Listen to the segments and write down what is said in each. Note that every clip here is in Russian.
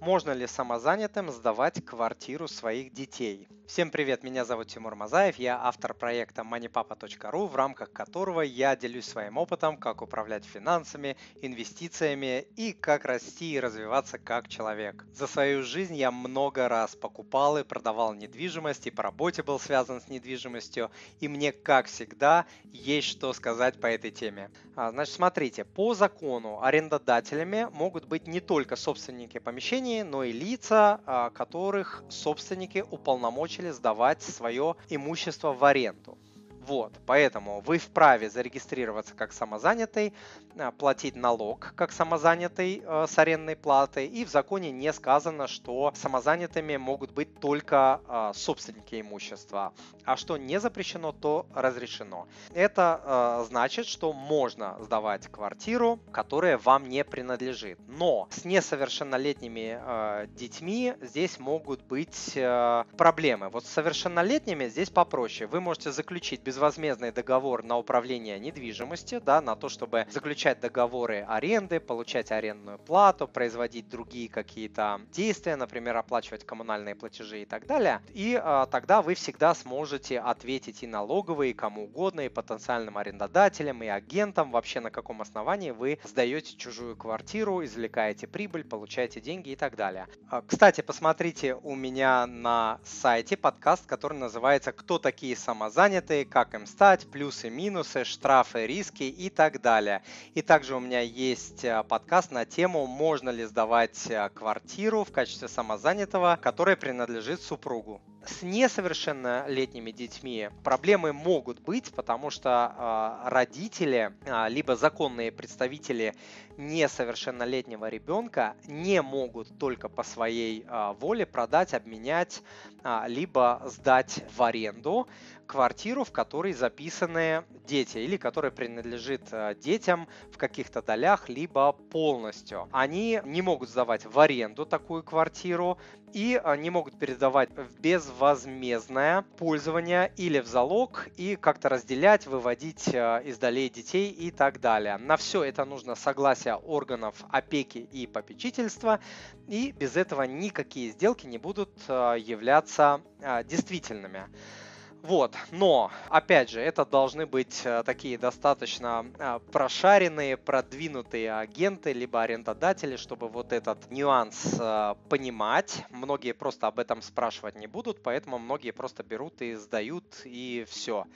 Можно ли самозанятым сдавать квартиру своих детей? Всем привет, меня зовут Тимур Мазаев, я автор проекта moneypapa.ru, в рамках которого я делюсь своим опытом, как управлять финансами, инвестициями и как расти и развиваться как человек. За свою жизнь я много раз покупал и продавал недвижимость, и по работе был связан с недвижимостью, и мне, как всегда, есть что сказать по этой теме. А, значит, смотрите, по закону арендодателями могут быть не только собственники помещений, но и лица, а, которых собственники уполномочили сдавать свое имущество в аренду. Вот, поэтому вы вправе зарегистрироваться как самозанятый, а, платить налог как самозанятый э, с арендной платой, и в законе не сказано, что самозанятыми могут быть только э, собственники имущества, а что не запрещено, то разрешено. Это э, значит, что можно сдавать квартиру, которая вам не принадлежит, но с несовершеннолетними э, детьми здесь могут быть проблемы. Вот с совершеннолетними здесь попроще. Вы можете заключить безвозмездный договор на управление недвижимостью, да, на то, чтобы заключать договоры аренды, получать арендную плату, производить другие какие-то действия, например, оплачивать коммунальные платежи и так далее. И а, тогда вы всегда сможете ответить и налоговые, и кому угодно, и потенциальным арендодателям, и агентам, вообще на каком основании вы сдаете чужую квартиру, извлекаете прибыль, получаете деньги и так далее. А, кстати, посмотрите у меня на сайте подкаст, который называется «Кто такие самозанятые?», как им стать, плюсы, минусы, штрафы, риски и так далее. И также у меня есть э, подкаст на тему, можно ли сдавать э, квартиру в качестве самозанятого, которая принадлежит супругу. С несовершеннолетними детьми проблемы могут быть, потому что э, родители, э, либо законные представители несовершеннолетнего ребенка не могут только по своей э, воле продать, обменять, э, либо сдать в аренду квартиру, в которой записаны дети или которая принадлежит детям в каких-то долях, либо полностью. Они не могут сдавать в аренду такую квартиру и не могут передавать в безвозмездное пользование или в залог и как-то разделять, выводить э, из долей детей и так далее. На все это нужно согласие органов опеки и попечительства, и без этого никакие сделки не будут являться действительными. Вот, но, опять же, это должны быть э, такие достаточно э, прошаренные, продвинутые агенты, либо арендодатели, чтобы вот этот нюанс э, понимать. Многие просто об этом спрашивать не будут, поэтому многие просто берут и сдают, и все.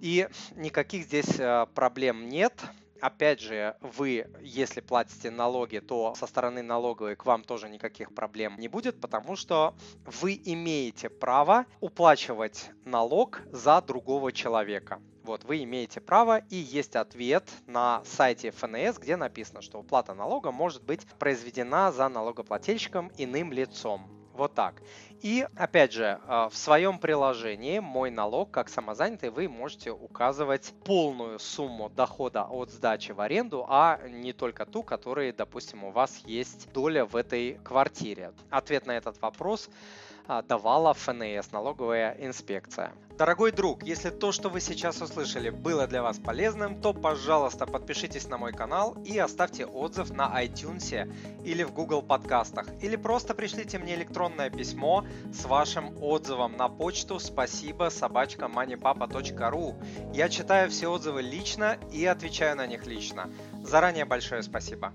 И никаких здесь проблем нет. Опять же, вы, если платите налоги, то со стороны налоговой к вам тоже никаких проблем не будет, потому что вы имеете право уплачивать налог за другого человека. Вот, вы имеете право, и есть ответ на сайте ФНС, где написано, что уплата налога может быть произведена за налогоплательщиком иным лицом. Вот так. И, опять же, а, в своем приложении «Мой налог» как самозанятый вы можете указывать полную сумму дохода от сдачи в аренду, а не только ту, которая, допустим, у вас есть доля в этой квартире. Ответ на этот вопрос а, давала ФНС, налоговая инспекция. Дорогой друг, если то, что вы сейчас услышали, было для вас полезным, то, пожалуйста, подпишитесь на мой канал и оставьте отзыв на iTunes или в Google подкастах. Или просто пришлите мне электронное письмо с вашим отзывом на почту спасибо собачка moneypapa.ru. Я читаю все отзывы лично и отвечаю на них лично. Заранее большое спасибо.